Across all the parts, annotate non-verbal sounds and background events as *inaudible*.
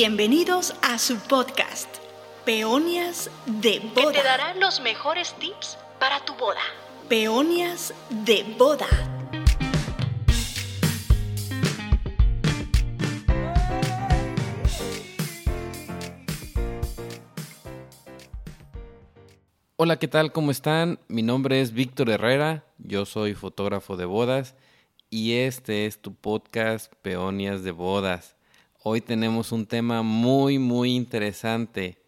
Bienvenidos a su podcast, Peonias de Boda. Que te dará los mejores tips para tu boda. Peonias de Boda. Hola, ¿qué tal? ¿Cómo están? Mi nombre es Víctor Herrera, yo soy fotógrafo de bodas y este es tu podcast Peonias de Bodas. Hoy tenemos un tema muy, muy interesante.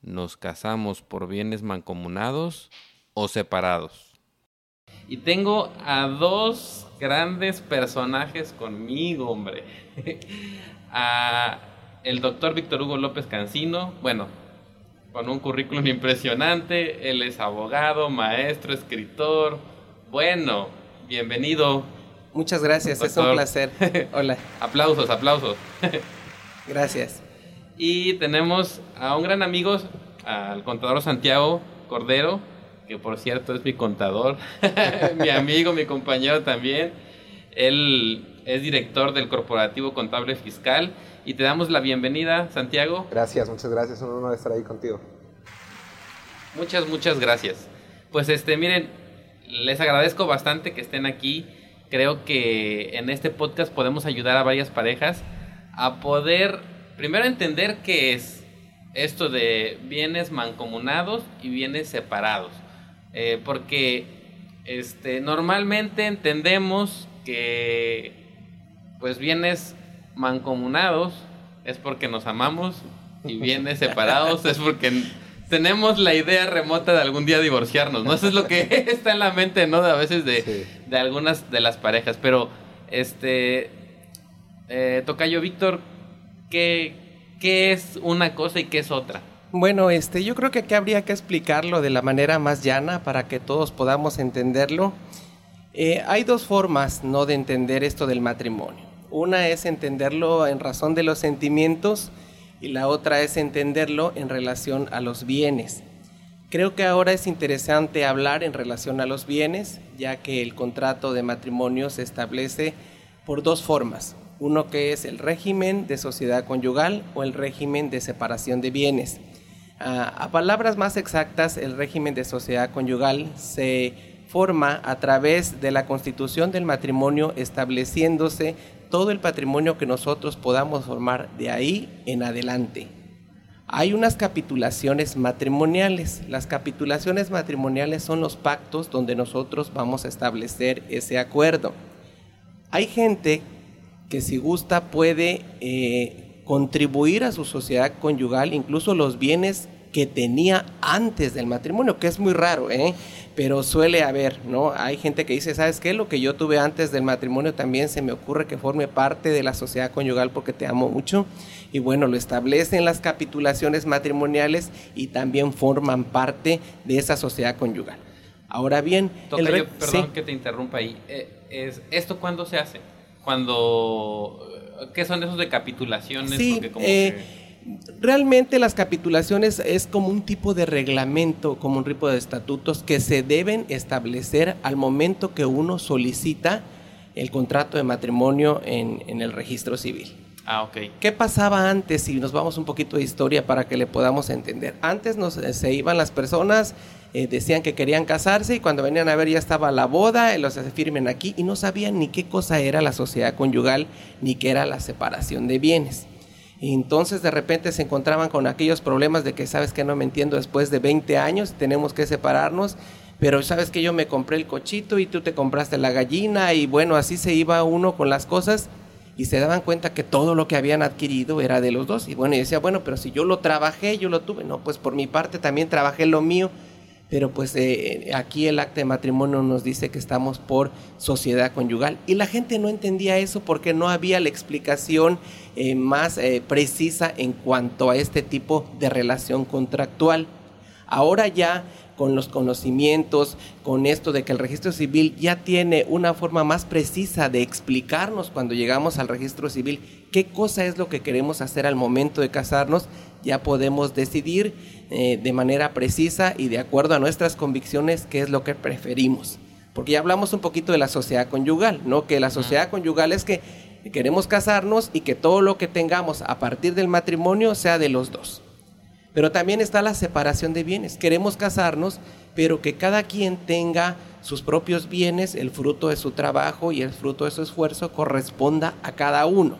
¿Nos casamos por bienes mancomunados o separados? Y tengo a dos grandes personajes conmigo, hombre. *laughs* a el doctor Víctor Hugo López Cancino, bueno, con un currículum impresionante. Él es abogado, maestro, escritor. Bueno, bienvenido. Muchas gracias, es un placer. *laughs* Hola. aplausos, aplausos. *laughs* gracias. Y tenemos a un gran amigo, al contador Santiago Cordero, que por cierto es mi contador, *laughs* mi amigo, mi compañero también. Él es director del Corporativo Contable Fiscal y te damos la bienvenida, Santiago. Gracias, muchas gracias, es un honor estar ahí contigo. Muchas, muchas gracias. Pues este, miren, les agradezco bastante que estén aquí. Creo que en este podcast podemos ayudar a varias parejas a poder primero entender qué es esto de bienes mancomunados y bienes separados. Eh, porque este, normalmente entendemos que pues bienes mancomunados es porque nos amamos y bienes separados es porque tenemos la idea remota de algún día divorciarnos, ¿no? Eso es lo que *laughs* está en la mente, ¿no? De a veces de, de algunas de las parejas. Pero, este, eh, Tocayo Víctor, ¿qué, ¿qué es una cosa y qué es otra? Bueno, este, yo creo que aquí habría que explicarlo de la manera más llana para que todos podamos entenderlo. Eh, hay dos formas, ¿no?, de entender esto del matrimonio. Una es entenderlo en razón de los sentimientos y la otra es entenderlo en relación a los bienes. Creo que ahora es interesante hablar en relación a los bienes, ya que el contrato de matrimonio se establece por dos formas. Uno que es el régimen de sociedad conyugal o el régimen de separación de bienes. Ah, a palabras más exactas, el régimen de sociedad conyugal se forma a través de la constitución del matrimonio estableciéndose todo el patrimonio que nosotros podamos formar de ahí en adelante. Hay unas capitulaciones matrimoniales. Las capitulaciones matrimoniales son los pactos donde nosotros vamos a establecer ese acuerdo. Hay gente que si gusta puede eh, contribuir a su sociedad conyugal, incluso los bienes que tenía antes del matrimonio, que es muy raro, ¿eh? pero suele haber, ¿no? Hay gente que dice, ¿sabes qué? Lo que yo tuve antes del matrimonio también se me ocurre que forme parte de la sociedad conyugal porque te amo mucho. Y bueno, lo establecen las capitulaciones matrimoniales y también forman parte de esa sociedad conyugal. Ahora bien, el perdón que te interrumpa ahí. Eh, es, ¿Esto cuándo se hace? Cuando... ¿Qué son esos de capitulaciones? Sí, porque como eh, Realmente las capitulaciones es como un tipo de reglamento, como un tipo de estatutos que se deben establecer al momento que uno solicita el contrato de matrimonio en, el registro civil. Ah, ok. ¿Qué pasaba antes? Si nos vamos un poquito de historia para que le podamos entender. Antes nos, se iban las personas, eh, decían que querían casarse y cuando venían a ver ya estaba la boda, los firmen aquí y no sabían ni qué cosa era la sociedad conyugal ni qué era la separación de bienes. Y entonces de repente se encontraban con aquellos problemas de que sabes que no me entiendo después de 20 años, tenemos que separarnos, pero sabes que yo me compré el cochito y tú te compraste la gallina y bueno, así se iba uno con las cosas y se daban cuenta que todo lo que habían adquirido era de los dos. Y bueno, y decía, bueno, pero si yo lo trabajé, yo lo tuve, no, pues por mi parte también trabajé lo mío pero pues eh, aquí el acta de matrimonio nos dice que estamos por sociedad conyugal. Y la gente no entendía eso porque no había la explicación eh, más eh, precisa en cuanto a este tipo de relación contractual. Ahora ya con los conocimientos, con esto de que el registro civil ya tiene una forma más precisa de explicarnos cuando llegamos al registro civil qué cosa es lo que queremos hacer al momento de casarnos, ya podemos decidir eh, de manera precisa y de acuerdo a nuestras convicciones qué es lo que preferimos. Porque ya hablamos un poquito de la sociedad conyugal, ¿no? Que la sociedad conyugal es que Queremos casarnos y que todo lo que tengamos a partir del matrimonio sea de los dos. Pero también está la separación de bienes. Queremos casarnos, pero que cada quien tenga sus propios bienes, el fruto de su trabajo y el fruto de su esfuerzo corresponda a cada uno.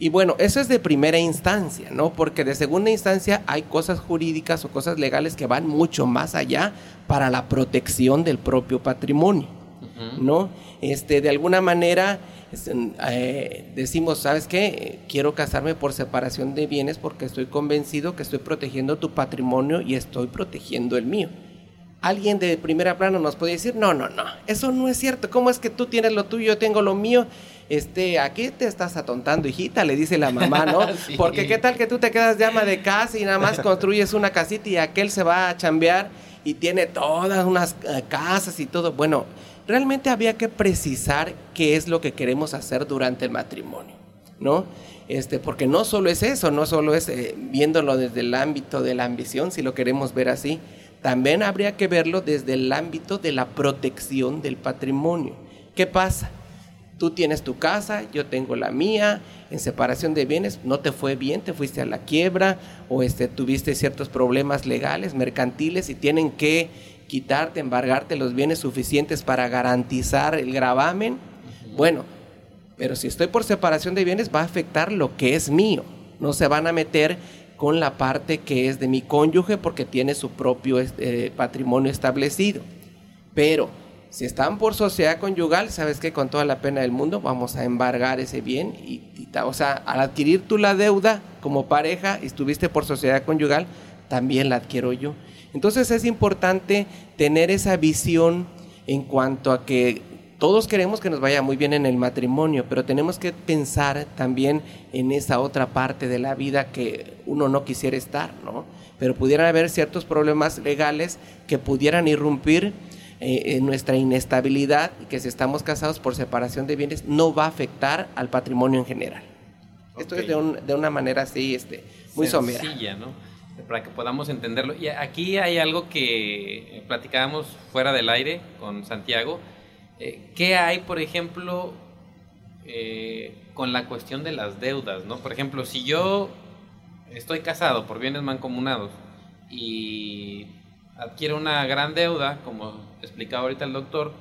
Y bueno, eso es de primera instancia, ¿no? Porque de segunda instancia hay cosas jurídicas o cosas legales que van mucho más allá para la protección del propio patrimonio, ¿no? Este, de alguna manera eh, decimos, ¿sabes qué? Quiero casarme por separación de bienes porque estoy convencido que estoy protegiendo tu patrimonio y estoy protegiendo el mío alguien de primera plano nos puede decir, no, no, no, eso no es cierto, ¿cómo es que tú tienes lo tuyo, yo tengo lo mío? Este, aquí te estás atontando, hijita, le dice la mamá, ¿no? *laughs* Porque qué tal que tú te quedas de ama de casa y nada más *laughs* construyes una casita y aquel se va a chambear y tiene todas unas eh, casas y todo. Bueno, realmente había que precisar qué es lo que queremos hacer durante el matrimonio, ¿no? Este, porque no solo es eso, no solo es eh, viéndolo desde el ámbito de la ambición, si lo queremos ver así, también habría que verlo desde el ámbito de la protección del patrimonio. ¿Qué pasa? Tú tienes tu casa, yo tengo la mía, en separación de bienes, no te fue bien, te fuiste a la quiebra o este, tuviste ciertos problemas legales, mercantiles y tienen que quitarte, embargarte los bienes suficientes para garantizar el gravamen. Bueno, pero si estoy por separación de bienes va a afectar lo que es mío. No se van a meter con la parte que es de mi cónyuge porque tiene su propio este, patrimonio establecido. Pero si están por sociedad conyugal, sabes que con toda la pena del mundo vamos a embargar ese bien y, o sea, al adquirir tú la deuda como pareja y estuviste por sociedad conyugal, también la adquiero yo. Entonces es importante tener esa visión en cuanto a que todos queremos que nos vaya muy bien en el matrimonio, pero tenemos que pensar también en esa otra parte de la vida que uno no quisiera estar, ¿no? Pero pudieran haber ciertos problemas legales que pudieran irrumpir eh, en nuestra inestabilidad y que si estamos casados por separación de bienes no va a afectar al patrimonio en general. Esto es de, de, una manera así, este, muy Sencilla, ¿no? Para que podamos entenderlo. Y aquí hay algo que platicábamos fuera del aire con Santiago, eh, ¿Qué hay, por ejemplo, eh, con la cuestión de las deudas? ¿no? Por ejemplo, si yo estoy casado por bienes mancomunados y adquiero una gran deuda, como explicaba ahorita el doctor,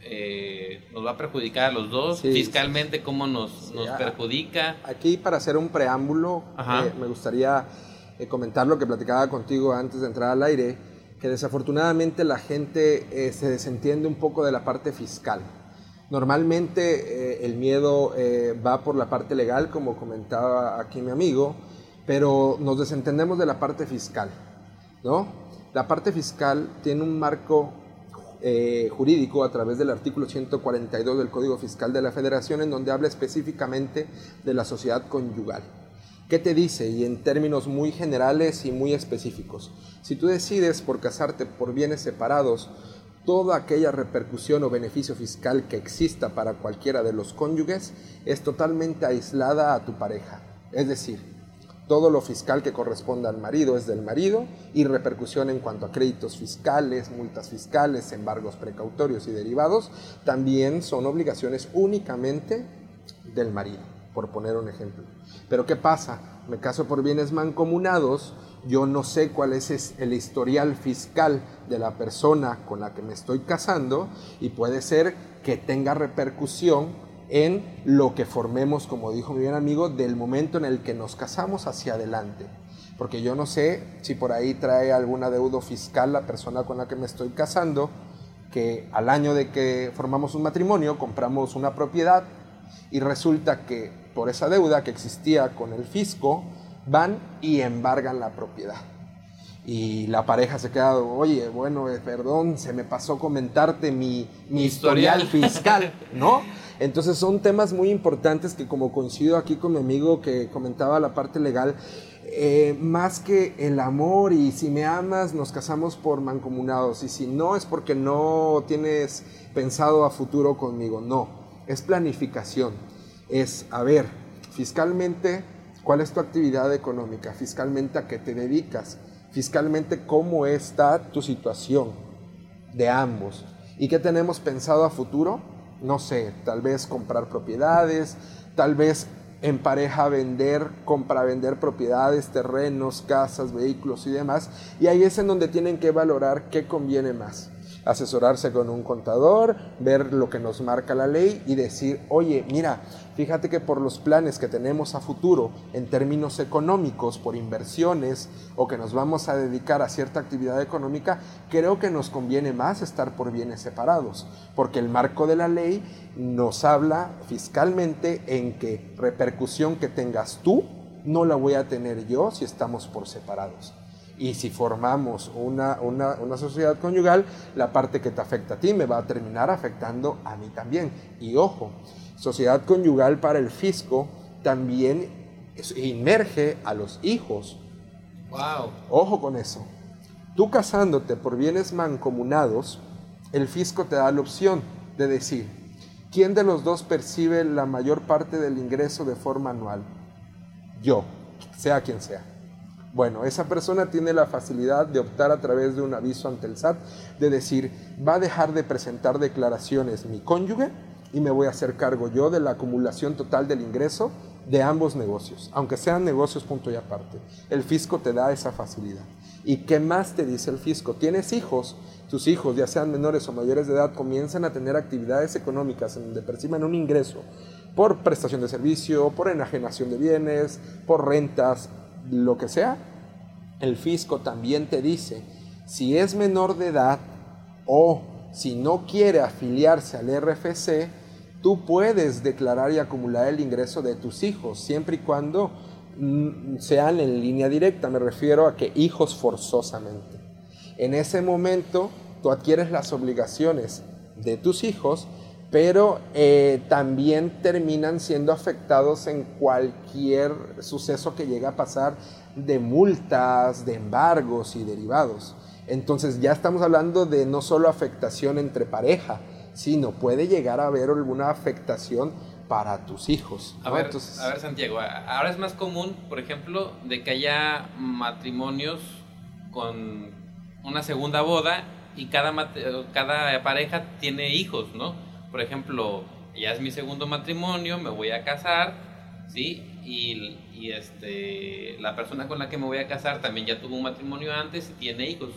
eh, nos va a perjudicar a los dos fiscalmente, cómo nos, nos perjudica. Aquí para hacer un preámbulo, me gustaría comentar lo que platicaba contigo antes de entrar al aire que desafortunadamente la gente eh, se desentiende un poco de la parte fiscal. Normalmente eh, el miedo eh, va por la parte legal, como comentaba aquí mi amigo, pero nos desentendemos de la parte fiscal, ¿no? La parte fiscal tiene un marco jurídico a través del artículo 142 del Código Fiscal de la Federación en donde habla específicamente de la sociedad conyugal. ¿Qué te dice? Y en términos muy generales y muy específicos. Si tú decides por casarte por bienes separados, toda aquella repercusión o beneficio fiscal que exista para cualquiera de los cónyuges es totalmente aislada a tu pareja. Es decir, todo lo fiscal que corresponda al marido es del marido y repercusión en cuanto a créditos fiscales, multas fiscales, embargos precautorios y derivados también son obligaciones únicamente del marido, por poner un ejemplo. Pero ¿qué pasa? Me caso por bienes mancomunados, yo no sé cuál es el historial fiscal de la persona con la que me estoy casando y puede ser que tenga repercusión en lo que formemos, como dijo mi bien amigo, del momento en el que nos casamos hacia adelante. Porque yo no sé si por ahí trae alguna deuda fiscal la persona con la que me estoy casando, que al año de que formamos un matrimonio compramos una propiedad y resulta que por esa deuda que existía con el fisco, van y embargan la propiedad. Y la pareja se queda, oye, bueno, eh, perdón, se me pasó comentarte mi, mi historial fiscal, ¿no? *laughs* Entonces son temas muy importantes que como coincido aquí con mi amigo que comentaba la parte legal, eh, más que el amor y si me amas nos casamos por mancomunados y si no es porque no tienes pensado a futuro conmigo, no, es planificación, es, a ver, fiscalmente, ¿cuál es tu actividad económica? Fiscalmente, ¿a qué te dedicas? Fiscalmente, ¿cómo está tu situación de ambos? ¿Y qué tenemos pensado a futuro? No sé, tal vez comprar propiedades, tal vez en pareja vender, compra, vender propiedades, terrenos, casas, vehículos y demás. Y ahí es en donde tienen que valorar qué conviene más asesorarse con un contador, ver lo que nos marca la ley y decir, oye, mira, fíjate que por los planes que tenemos a futuro en términos económicos, por inversiones o que nos vamos a dedicar a cierta actividad económica, creo que nos conviene más estar por bienes separados, porque el marco de la ley nos habla fiscalmente en que repercusión que tengas tú, no la voy a tener yo si estamos por separados. Y si formamos una, sociedad conyugal, la parte que te afecta a ti me va a terminar afectando a mí también. Y ojo, sociedad conyugal para el fisco también inmerge a los hijos. Wow. Ojo con eso. Tú casándote por bienes mancomunados, el fisco te da la opción de decir, ¿quién de los dos percibe la mayor parte del ingreso de forma anual? Yo, sea quien sea. Bueno, esa persona tiene la facilidad de optar a través de un aviso ante el SAT, de decir, va a dejar de presentar declaraciones mi cónyuge y me voy a hacer cargo yo de la acumulación total del ingreso de ambos negocios, aunque sean negocios punto y aparte. El fisco te da esa facilidad. ¿Y qué más te dice el fisco? Tienes hijos, tus hijos, ya sean menores o mayores de edad, comienzan a tener actividades económicas en donde perciban un ingreso por prestación de servicio, por enajenación de bienes, por rentas, lo que sea, el fisco también te dice, si es menor de edad o si no quiere afiliarse al RFC, tú puedes declarar y acumular el ingreso de tus hijos, siempre y cuando mm, sean en línea directa, me refiero a que hijos forzosamente. En ese momento tú adquieres las obligaciones de tus hijos pero eh, también terminan siendo afectados en cualquier suceso que llegue a pasar de multas, de embargos y derivados. Entonces ya estamos hablando de no solo afectación entre pareja, sino puede llegar a haber alguna afectación para tus hijos. A, ver, a ver, Santiago, ahora es más común, por ejemplo, de que haya matrimonios con una segunda boda y cada, cada pareja tiene hijos, ¿no? Por ejemplo, ya es mi segundo matrimonio, me voy a casar, ¿sí? Y, este, la persona con la que me voy a casar también ya tuvo un matrimonio antes y tiene hijos.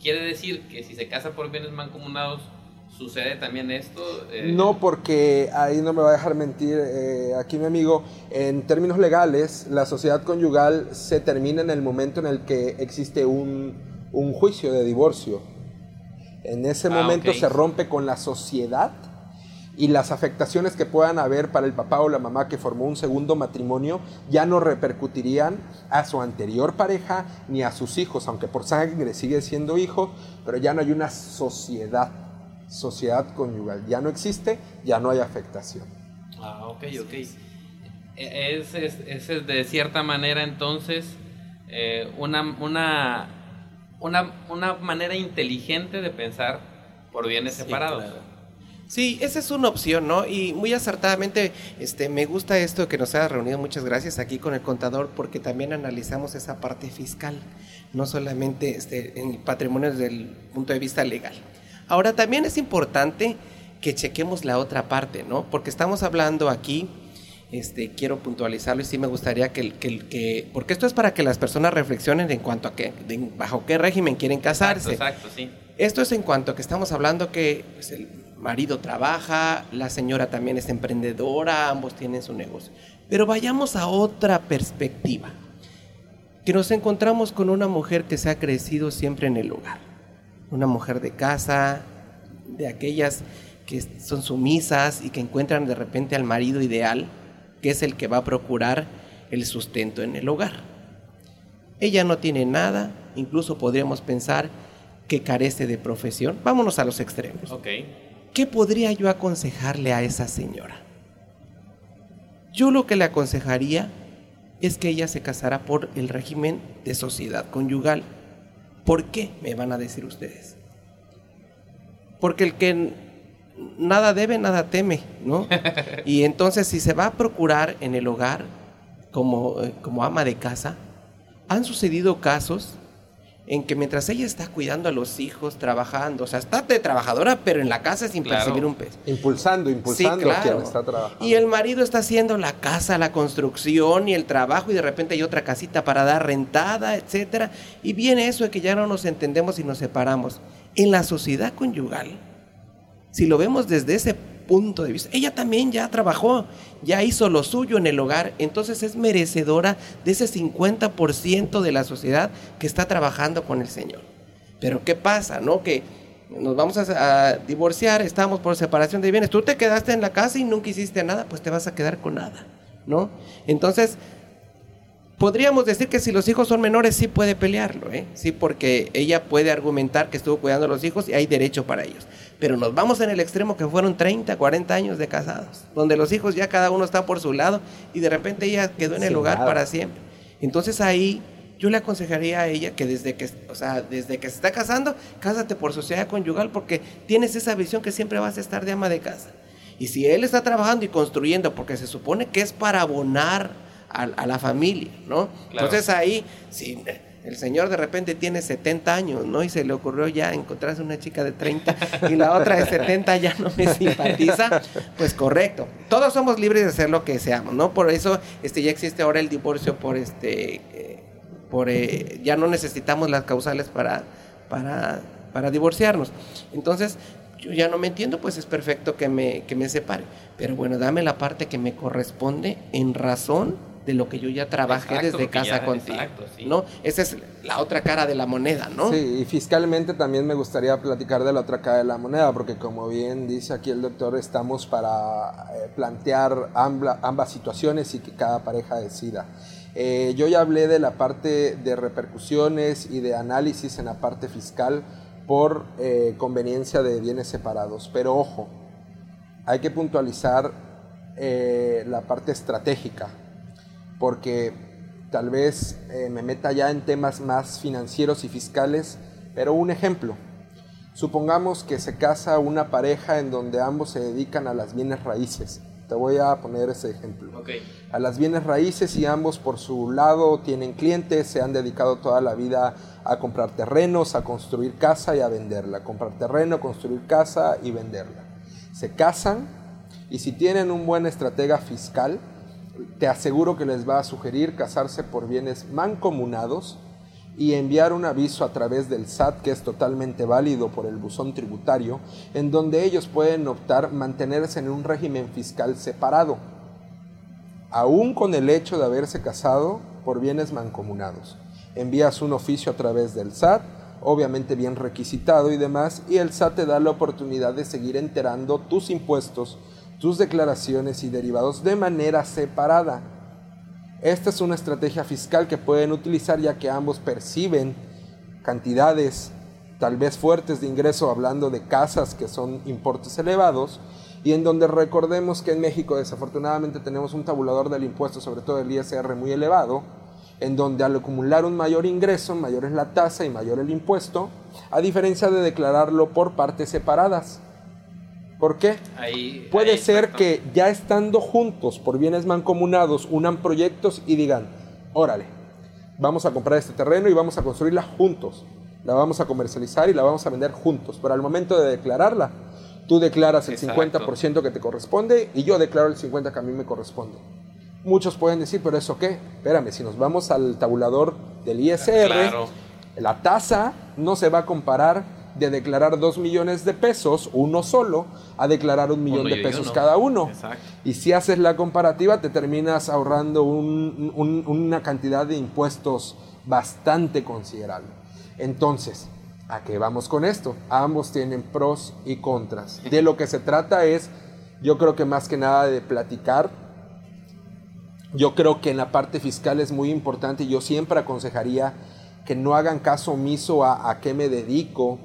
Quiere decir que si se casa por bienes mancomunados, ¿sucede también esto? Eh, no, porque ahí no me va a dejar mentir eh, aquí mi amigo. En términos legales, la sociedad conyugal se termina en el momento en el que existe un, un juicio de divorcio. En ese ah, momento se rompe con la sociedad y las afectaciones que puedan haber para el papá o la mamá que formó un segundo matrimonio ya no repercutirían a su anterior pareja ni a sus hijos, aunque por sangre sigue siendo hijo, pero ya no hay una sociedad, sociedad conyugal, ya no existe, ya no hay afectación. Ah, ok, ok. E, es, es, de cierta manera entonces eh, una, una, una, manera inteligente de pensar por bienes separados. Sí, esa es una opción, ¿no? Y muy acertadamente, este, me gusta esto que nos ha reunido, muchas gracias aquí con el contador, porque también analizamos esa parte fiscal, no solamente este, en el patrimonio desde el punto de vista legal. Ahora, también es importante que chequemos la otra parte, ¿no? Porque estamos hablando aquí, este, quiero puntualizarlo y sí me gustaría que, que, que, porque esto es para que las personas reflexionen en cuanto a qué, bajo qué régimen quieren casarse. Exacto, sí. Esto es en cuanto a que estamos hablando que pues, el marido trabaja, la señora también es emprendedora, ambos tienen su negocio. Pero vayamos a otra perspectiva, que nos encontramos con una mujer que se ha crecido siempre en el hogar, una mujer de casa, de aquellas que son sumisas y que encuentran de repente al marido ideal, que es el que va a procurar el sustento en el hogar. Ella no tiene nada, incluso podríamos pensar que carece de profesión. Vámonos a los extremos. Okay. ¿qué podría yo aconsejarle a esa señora? Yo lo que le aconsejaría es que ella se casara por el régimen de sociedad conyugal. ¿Por qué? Me van a decir ustedes. Porque el que nada debe, nada teme, ¿no? *laughs* Y entonces si se va a procurar en el hogar como, eh, como ama de casa, han sucedido casos en que mientras ella está cuidando a los hijos, trabajando, o sea, está de trabajadora, pero en la casa sin percibir un peso. Impulsando, impulsando a quien está trabajando. Y el marido está haciendo la casa, la construcción y el trabajo, y de repente hay otra casita para dar rentada, etcétera. Y viene eso de que ya no nos entendemos y nos separamos. En la sociedad conyugal, si lo vemos desde ese punto de vista. Ella también ya trabajó, ya hizo lo suyo en el hogar, entonces es merecedora de ese 50% de la sociedad que está trabajando con el Señor. Pero ¿qué pasa? ¿No? Que nos vamos a, divorciar, estamos por separación de bienes, tú te quedaste en la casa y nunca hiciste nada, pues te vas a quedar con nada, ¿no? Entonces, podríamos decir que si los hijos son menores sí puede pelearlo, ¿eh? Sí, porque ella puede argumentar que estuvo cuidando a los hijos y hay derecho para ellos. Pero nos vamos en el extremo que fueron 30, 40 años de casados, donde los hijos ya cada uno está por su lado y de repente ella quedó en el hogar para siempre. Entonces ahí yo le aconsejaría a ella que desde que, o sea, desde que se está casando, cásate por sociedad conyugal porque tienes esa visión que siempre vas a estar de ama de casa. Y si él está trabajando y construyendo, porque se supone que es para abonar a, la familia, ¿no? Entonces ahí, si el señor de repente tiene 70 años, ¿no? Y se le ocurrió ya encontrarse una chica de 30 y la otra de 70 ya no me simpatiza, pues correcto. Todos somos libres de hacer lo que seamos, ¿no? Por eso este, ya existe ahora el divorcio por este... Eh, por, eh, ya no necesitamos las causales para, para, para divorciarnos. Entonces, yo ya no me entiendo, pues es perfecto que me, que me separe. Pero bueno, dame la parte que me corresponde en razón de lo que yo ya trabajé desde casa contigo. ¿no? Esa es la otra cara de la moneda, ¿no? Sí, y fiscalmente también me gustaría platicar de la otra cara de la moneda, porque como bien dice aquí el doctor, estamos para eh, plantear ambas situaciones y que cada pareja decida. Eh, yo ya hablé de la parte de repercusiones y de análisis en la parte fiscal por eh, conveniencia de bienes separados, pero ojo, hay que puntualizar la parte estratégica porque tal vez eh, me meta ya en temas más financieros y fiscales, pero un ejemplo. Supongamos que se casa una pareja en donde ambos se dedican a las bienes raíces. Te voy a poner ese ejemplo. A las bienes raíces y ambos por su lado tienen clientes, se han dedicado toda la vida a comprar terrenos, a construir casa y a venderla. Comprar terreno, construir casa y venderla. Se casan y si tienen un buen estratega fiscal, te aseguro que les va a sugerir casarse por bienes mancomunados y enviar un aviso a través del SAT que es totalmente válido por el buzón tributario, en donde ellos pueden optar mantenerse en un régimen fiscal separado, aún con el hecho de haberse casado por bienes mancomunados. Envías un oficio a través del SAT, obviamente bien requisitado y demás, y el SAT te da la oportunidad de seguir enterando tus impuestos tus declaraciones y derivados de manera separada. Esta es una estrategia fiscal que pueden utilizar ya que ambos perciben cantidades tal vez fuertes de ingreso hablando de casas que son importes elevados y en donde recordemos que en México desafortunadamente tenemos un tabulador del impuesto, sobre todo el ISR muy elevado, en donde al acumular un mayor ingreso, mayor es la tasa y mayor el impuesto, a diferencia de declararlo por partes separadas. ¿Por qué? Puede ser que ya estando juntos por bienes mancomunados, unan proyectos y digan, órale, vamos a comprar este terreno y vamos a construirla juntos. La vamos a comercializar y la vamos a vender juntos. Pero al momento de declararla, tú declaras el 50% que te corresponde y yo declaro el 50% que a mí me corresponde. Muchos pueden decir, pero eso qué? Espérame, si nos vamos al tabulador del ISR, la tasa no se va a comparar de declarar dos millones de pesos, uno solo, a declarar un millón de pesos cada uno. Y si haces la comparativa, te terminas ahorrando una cantidad de impuestos bastante considerable. Entonces, ¿a qué vamos con esto? Ambos tienen pros y contras. De lo que se trata es, yo creo que más que nada de platicar. Yo creo que en la parte fiscal es muy importante y yo siempre aconsejaría que no hagan caso omiso a, a qué me dedico,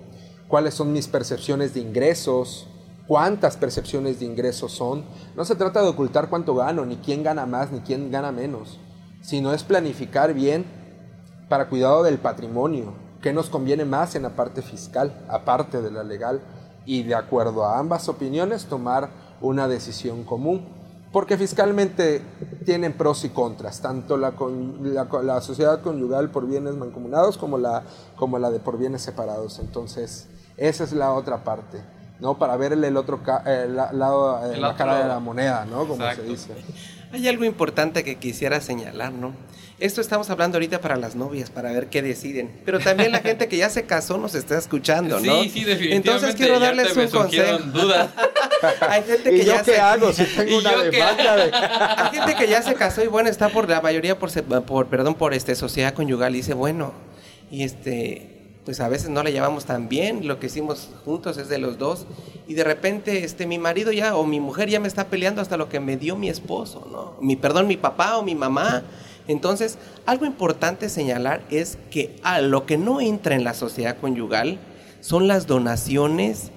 cuáles son mis percepciones de ingresos, cuántas percepciones de ingresos son. No se trata de ocultar cuánto gano, ni quién gana más, ni quién gana menos, sino es planificar bien para cuidado del patrimonio, qué nos conviene más en la parte fiscal, aparte de la legal, y de acuerdo a ambas opiniones tomar una decisión común. Porque fiscalmente tienen pros y contras, tanto la, la, sociedad conyugal por bienes mancomunados como la, como la de por bienes separados. Entonces, esa es la otra parte, ¿no? Para verle el otro lado, la cara de la moneda, ¿no? Como se dice. *laughs* Hay algo importante que quisiera señalar, ¿no? Esto estamos hablando ahorita para las novias, para ver qué deciden. Pero también la gente que ya se casó nos está escuchando, ¿no? Sí, sí, definitivamente. Entonces quiero darles un consejo. dudas. *laughs* Hay gente que ¿Y yo ya qué hago si *laughs* tengo una demanda de... Hay gente que ya se casó y bueno, está por la mayoría por, por perdón, por este sociedad conyugal y dice, bueno, y este pues a veces no la llevamos tan bien, lo que hicimos juntos es de los dos y de repente este mi marido ya o mi mujer ya me está peleando hasta lo que me dio mi esposo, ¿no? Mi perdón, mi papá o mi mamá entonces, algo importante señalar es que a lo que no entra en la sociedad conyugal son las donaciones,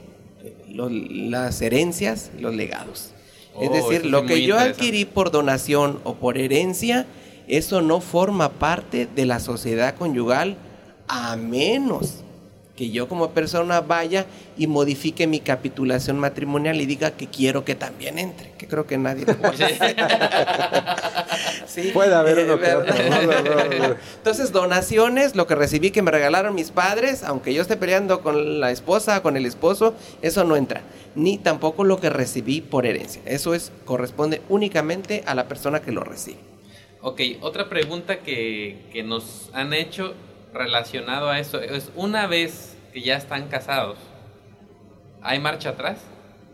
las herencias, los legados. es oh, decir, lo que yo adquirí por donación o por herencia, eso no forma parte de la sociedad conyugal a menos que yo como persona vaya y modifique mi capitulación matrimonial y diga que quiero que también entre, que creo que nadie puede. *laughs* sí, puede haber uno Entonces, donaciones, lo que recibí que me regalaron mis padres, aunque yo esté peleando con la esposa, con el esposo, eso no entra. Ni tampoco lo que recibí por herencia. Eso es corresponde únicamente a la persona que lo recibe. Ok, otra pregunta que, que nos han hecho relacionado a eso es una vez que ya están casados, ¿hay marcha atrás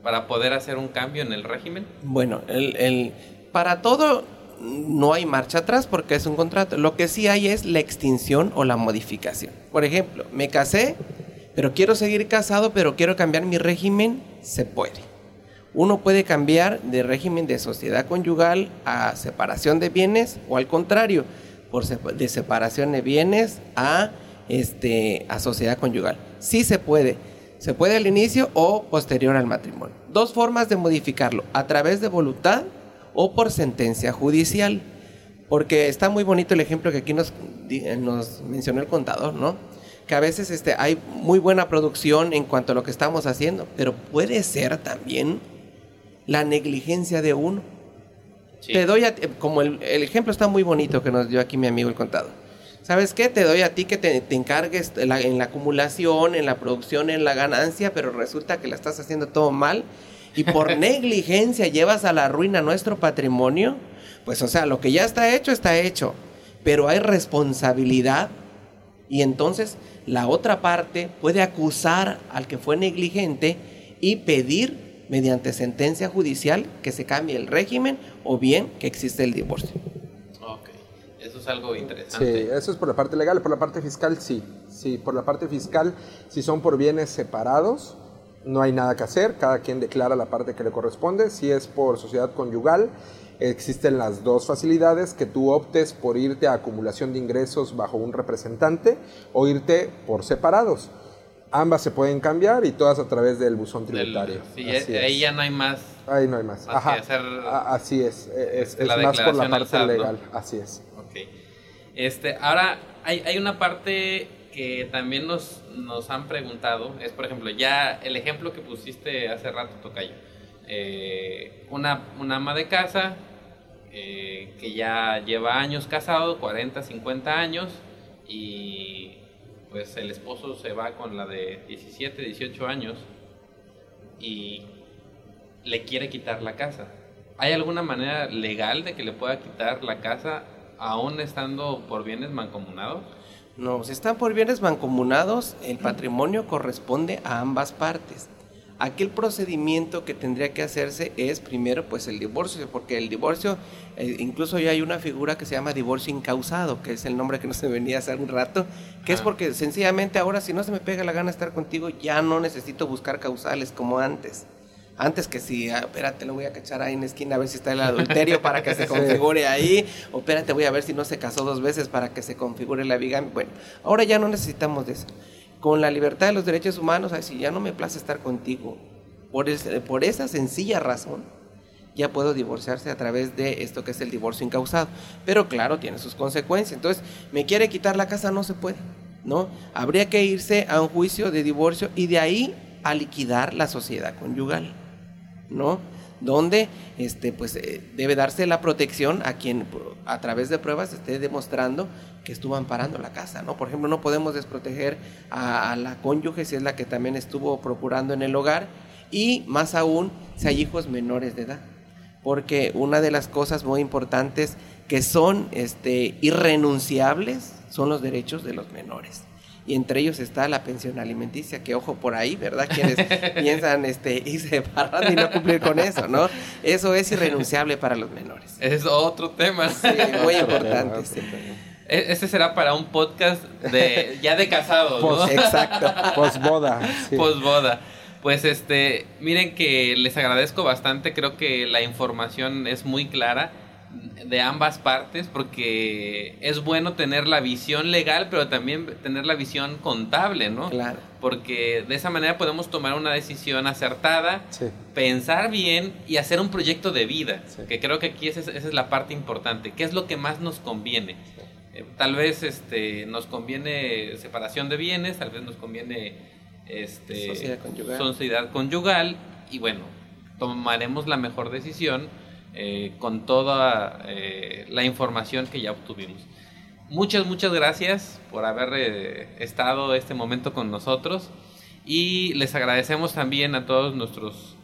para poder hacer un cambio en el régimen? Bueno, para todo no hay marcha atrás porque es un contrato. Lo que sí hay es la extinción o la modificación. Por ejemplo, me casé, pero quiero seguir casado, pero quiero cambiar mi régimen, se puede. Uno puede cambiar de régimen de sociedad conyugal a separación de bienes o al contrario por de separación de bienes a, este, a sociedad conyugal. Sí se puede. Se puede al inicio o posterior al matrimonio. Dos formas de modificarlo, a través de voluntad o por sentencia judicial. Porque está muy bonito el ejemplo que aquí nos, nos mencionó el contador, ¿no? Que a veces este, hay muy buena producción en cuanto a lo que estamos haciendo, pero puede ser también la negligencia de uno te doy a como el, ejemplo está muy bonito que nos dio aquí mi amigo el contado. ¿Sabes qué? Te doy a ti que te, encargues en la, acumulación, en la producción, en la ganancia, pero resulta que la estás haciendo todo mal y por *laughs* negligencia llevas a la ruina nuestro patrimonio. Pues o sea, lo que ya está hecho está hecho, pero hay responsabilidad y entonces la otra parte puede acusar al que fue negligente y pedir mediante sentencia judicial que se cambie el régimen o bien que existe el divorcio. Ok, eso es algo interesante. Sí, eso es por la parte legal, por la parte fiscal sí. Sí, por la parte fiscal, si son por bienes separados, no hay nada que hacer, cada quien declara la parte que le corresponde. Si es por sociedad conyugal, existen las dos facilidades, que tú optes por irte a acumulación de ingresos bajo un representante o irte por separados ambas se pueden cambiar y todas a través del buzón tributario. sí, ahí ya no hay más. Ahí no hay más. Ajá. así es. E, es, más por la parte legal. Así es. Ok. Este, ahora, hay, hay una parte que también nos, nos han preguntado. Es, por ejemplo, ya el ejemplo que pusiste hace rato, Tocayo. Eh, una, una ama de casa eh, que ya lleva años casado, 40, 50 años, y pues el esposo se va con la de 17, 18 años y le quiere quitar la casa. ¿Hay alguna manera legal de que le pueda quitar la casa aún estando por bienes mancomunados? No, si están por bienes mancomunados, el patrimonio corresponde a ambas partes. Aquel procedimiento que tendría que hacerse es primero pues el divorcio, porque el divorcio, eh, incluso ya hay una figura que se llama divorcio incausado, que es el nombre que no se *laughs* venía hace un rato, que es porque sencillamente ahora si no se me pega la gana estar contigo, ya no necesito buscar causales como antes. Antes que si, ah, espérate, lo voy a cachar ahí en la esquina a ver si está el adulterio *laughs* para que se configure ahí, o espérate, voy a ver si no se casó dos veces para que se configure la bigamia. Bueno, ahora ya no necesitamos de eso con la libertad de los derechos humanos, si ya no me place estar contigo, por, por esa sencilla razón, ya puedo divorciarse a través de esto que es el divorcio incausado. Pero claro, tiene sus consecuencias. Entonces, me quiere quitar la casa, no se puede, ¿no? Habría que irse a un juicio de divorcio y de ahí a liquidar la sociedad conyugal, ¿no? donde este, pues, eh, debe darse la protección a quien a través de pruebas esté demostrando que estuvo amparando la casa. ¿no? Por ejemplo, no podemos desproteger a, a la cónyuge si es la que también estuvo procurando en el hogar y más aún si hay hijos menores de edad. Porque una de las cosas muy importantes que son este, irrenunciables son los derechos de los menores y entre ellos está la pensión alimenticia, que ojo por ahí, ¿verdad? Quienes *laughs* piensan este, irse barrando y no cumplir con eso, ¿no? Eso es irrenunciable para los menores. Es otro tema. Sí, muy *laughs* importante. E, este será para un podcast de *laughs* ya de casados, ¿no? Exacto. Posboda. Sí. Posboda. Pues este, miren que les agradezco bastante, creo que la información es muy clara de ambas partes porque es bueno tener la visión legal, pero también tener la visión contable, ¿no? Claro. Porque de esa manera podemos tomar una decisión acertada, pensar bien y hacer un proyecto de vida, que creo que aquí esa es, la parte importante. ¿Qué es lo que más nos conviene? Eh, tal vez este, nos conviene separación de bienes, tal vez nos conviene este, sociedad conyugal. sociedad conyugal y bueno, tomaremos la mejor decisión eh, con toda eh, la información que ya obtuvimos. Muchas, muchas gracias por haber estado este momento con nosotros y les agradecemos también a todos nuestros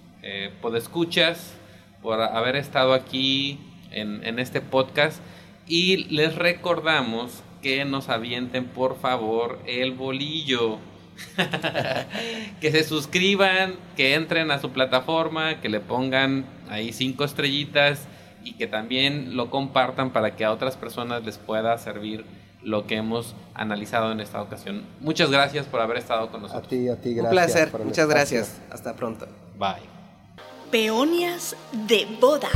podescuchas por haber estado aquí en, en este podcast y les recordamos que nos avienten por favor el bolillo. *laughs* que se suscriban, que entren a su plataforma, que le pongan ahí cinco estrellitas y que también lo compartan para que a otras personas les pueda servir lo que hemos analizado en esta ocasión. Muchas gracias por haber estado con nosotros. A ti, a ti, gracias. Un placer, muchas gracias. Hasta pronto. Bye. Peonias de boda.